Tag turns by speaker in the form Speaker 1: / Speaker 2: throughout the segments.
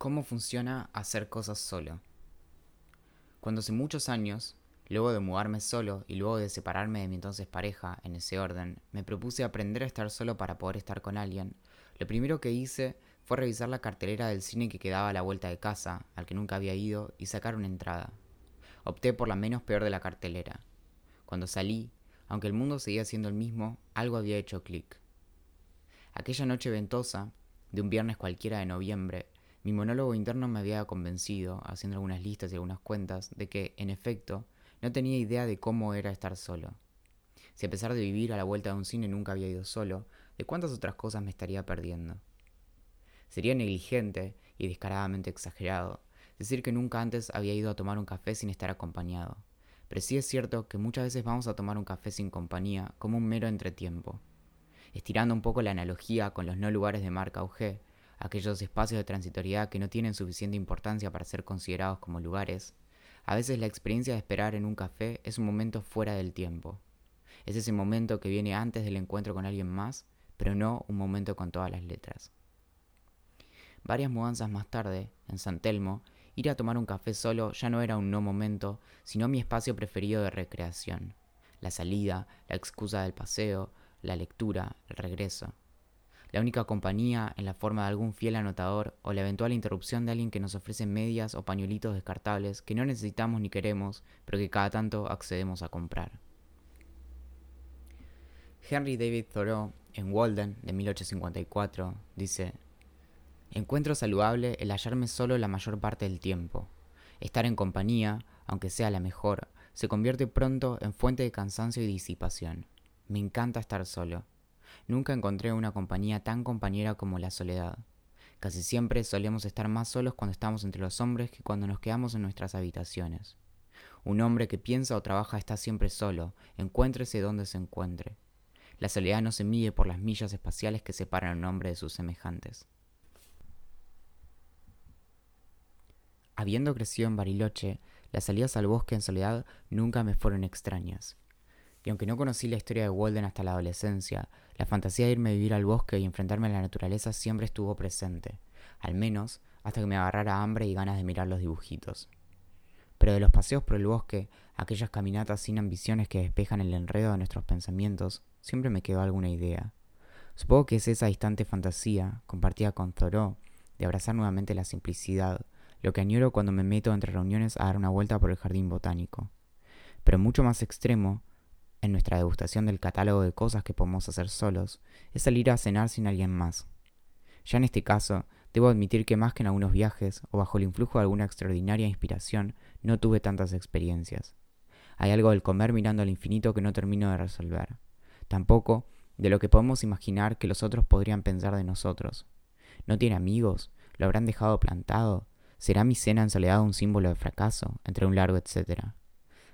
Speaker 1: ¿Cómo funciona hacer cosas solo? Cuando hace muchos años, luego de mudarme solo y luego de separarme de mi entonces pareja, en ese orden, me propuse aprender a estar solo para poder estar con alguien, lo primero que hice fue revisar la cartelera del cine que quedaba a la vuelta de casa, al que nunca había ido, y sacar una entrada. Opté por la menos peor de la cartelera. Cuando salí, aunque el mundo seguía siendo el mismo, algo había hecho clic. Aquella noche ventosa, de un viernes cualquiera de noviembre, mi monólogo interno me había convencido, haciendo algunas listas y algunas cuentas, de que, en efecto, no tenía idea de cómo era estar solo. Si a pesar de vivir a la vuelta de un cine nunca había ido solo, ¿de cuántas otras cosas me estaría perdiendo? Sería negligente y descaradamente exagerado decir que nunca antes había ido a tomar un café sin estar acompañado, pero sí es cierto que muchas veces vamos a tomar un café sin compañía como un mero entretiempo. Estirando un poco la analogía con los no lugares de marca UG, aquellos espacios de transitoriedad que no tienen suficiente importancia para ser considerados como lugares, a veces la experiencia de esperar en un café es un momento fuera del tiempo. Es ese momento que viene antes del encuentro con alguien más, pero no un momento con todas las letras. Varias mudanzas más tarde, en San Telmo, ir a tomar un café solo ya no era un no momento, sino mi espacio preferido de recreación. La salida, la excusa del paseo, la lectura, el regreso la única compañía en la forma de algún fiel anotador o la eventual interrupción de alguien que nos ofrece medias o pañuelitos descartables que no necesitamos ni queremos, pero que cada tanto accedemos a comprar. Henry David Thoreau, en Walden, de 1854, dice, Encuentro saludable el hallarme solo la mayor parte del tiempo. Estar en compañía, aunque sea la mejor, se convierte pronto en fuente de cansancio y disipación. Me encanta estar solo. Nunca encontré una compañía tan compañera como la soledad. Casi siempre solemos estar más solos cuando estamos entre los hombres que cuando nos quedamos en nuestras habitaciones. Un hombre que piensa o trabaja está siempre solo, encuéntrese donde se encuentre. La soledad no se mide por las millas espaciales que separan a un hombre de sus semejantes. Habiendo crecido en Bariloche, las salidas al bosque en soledad nunca me fueron extrañas y aunque no conocí la historia de Walden hasta la adolescencia, la fantasía de irme a vivir al bosque y enfrentarme a la naturaleza siempre estuvo presente, al menos hasta que me agarrara hambre y ganas de mirar los dibujitos. Pero de los paseos por el bosque, aquellas caminatas sin ambiciones que despejan el enredo de nuestros pensamientos, siempre me quedó alguna idea. Supongo que es esa distante fantasía, compartida con Thoreau, de abrazar nuevamente la simplicidad, lo que añoro cuando me meto entre reuniones a dar una vuelta por el jardín botánico. Pero mucho más extremo, en nuestra degustación del catálogo de cosas que podemos hacer solos, es salir a cenar sin alguien más. Ya en este caso, debo admitir que más que en algunos viajes, o bajo el influjo de alguna extraordinaria inspiración, no tuve tantas experiencias. Hay algo del comer mirando al infinito que no termino de resolver. Tampoco de lo que podemos imaginar que los otros podrían pensar de nosotros. ¿No tiene amigos? ¿Lo habrán dejado plantado? ¿Será mi cena en soledad un símbolo de fracaso? Entre un largo etcétera.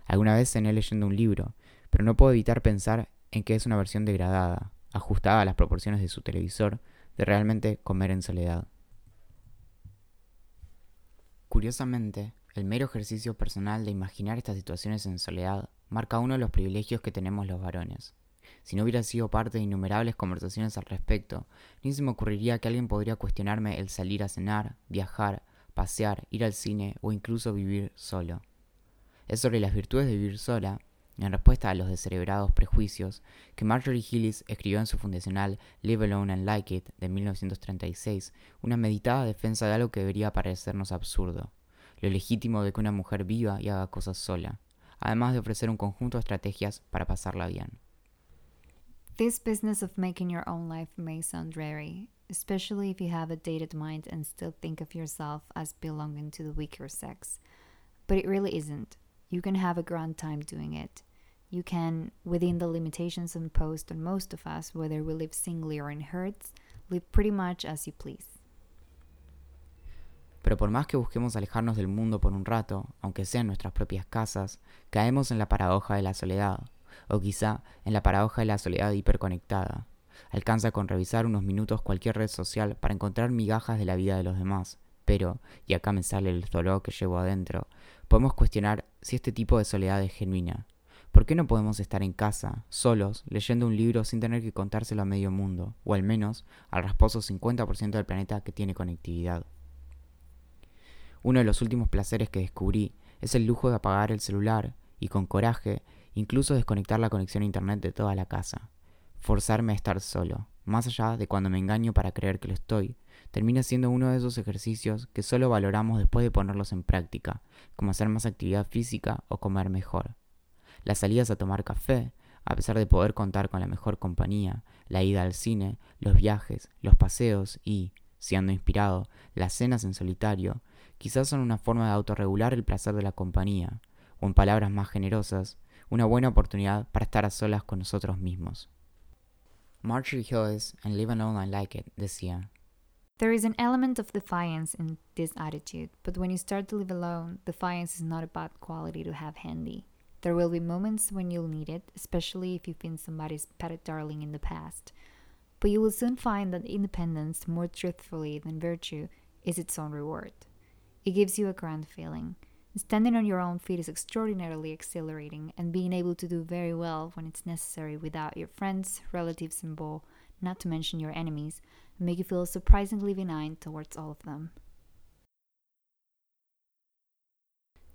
Speaker 1: Alguna vez cené leyendo un libro, pero no puedo evitar pensar en que es una versión degradada, ajustada a las proporciones de su televisor, de realmente comer en soledad. Curiosamente, el mero ejercicio personal de imaginar estas situaciones en soledad marca uno de los privilegios que tenemos los varones. Si no hubiera sido parte de innumerables conversaciones al respecto, ni se me ocurriría que alguien podría cuestionarme el salir a cenar, viajar, pasear, ir al cine o incluso vivir solo. Es sobre las virtudes de vivir sola en respuesta a los descerebrados prejuicios que Marjorie Hillis escribió en su fundacional Live Alone and Like It de 1936, una meditada defensa de algo que debería parecernos absurdo, lo legítimo de que una mujer viva y haga cosas sola, además de ofrecer un conjunto de estrategias para pasarla bien.
Speaker 2: This business of making your own life may sound dreary, especially if you have a dated mind and still think of yourself as belonging to the weaker sex. But it really isn't. You can have a grand time doing it. You can, within the limitations imposed on most of us, whether we live singly or in herds, live pretty much as you please.
Speaker 1: Pero por más que busquemos alejarnos del mundo por un rato, aunque sea en nuestras propias casas, caemos en la paradoja de la soledad, o quizá en la paradoja de la soledad hiperconectada. Alcanza con revisar unos minutos cualquier red social para encontrar migajas de la vida de los demás, pero, y acá me sale el dolor que llevo adentro, podemos cuestionar si este tipo de soledad es genuina. ¿Por qué no podemos estar en casa, solos, leyendo un libro sin tener que contárselo a medio mundo, o al menos al rasposo 50% del planeta que tiene conectividad? Uno de los últimos placeres que descubrí es el lujo de apagar el celular y con coraje incluso desconectar la conexión a internet de toda la casa. Forzarme a estar solo, más allá de cuando me engaño para creer que lo estoy, termina siendo uno de esos ejercicios que solo valoramos después de ponerlos en práctica, como hacer más actividad física o comer mejor. Las salidas a tomar café, a pesar de poder contar con la mejor compañía, la ida al cine, los viajes, los paseos y, si ando inspirado, las cenas en solitario, quizás son una forma de autorregular el placer de la compañía, o en palabras más generosas, una buena oportunidad para estar a solas con nosotros mismos. Marjorie Hills en Live Alone I Like It decía,
Speaker 2: There is an element of defiance in this attitude, but when you start to live alone, defiance is not a bad quality to have handy. There will be moments when you'll need it, especially if you've been somebody's pet darling in the past. But you will soon find that independence, more truthfully than virtue, is its own reward. It gives you a grand feeling. Standing on your own feet is extraordinarily exhilarating, and being able to do very well when it's necessary without your friends, relatives, and beaux, not to mention your enemies, make you feel surprisingly benign towards all of them.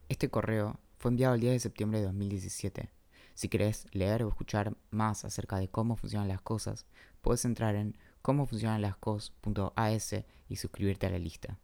Speaker 1: Este correo fue enviado el 10 de septiembre de 2017. Si querés leer o escuchar más acerca de cómo funcionan las cosas, puedes entrar en cómofuncionanlascos.as y suscribirte a la lista.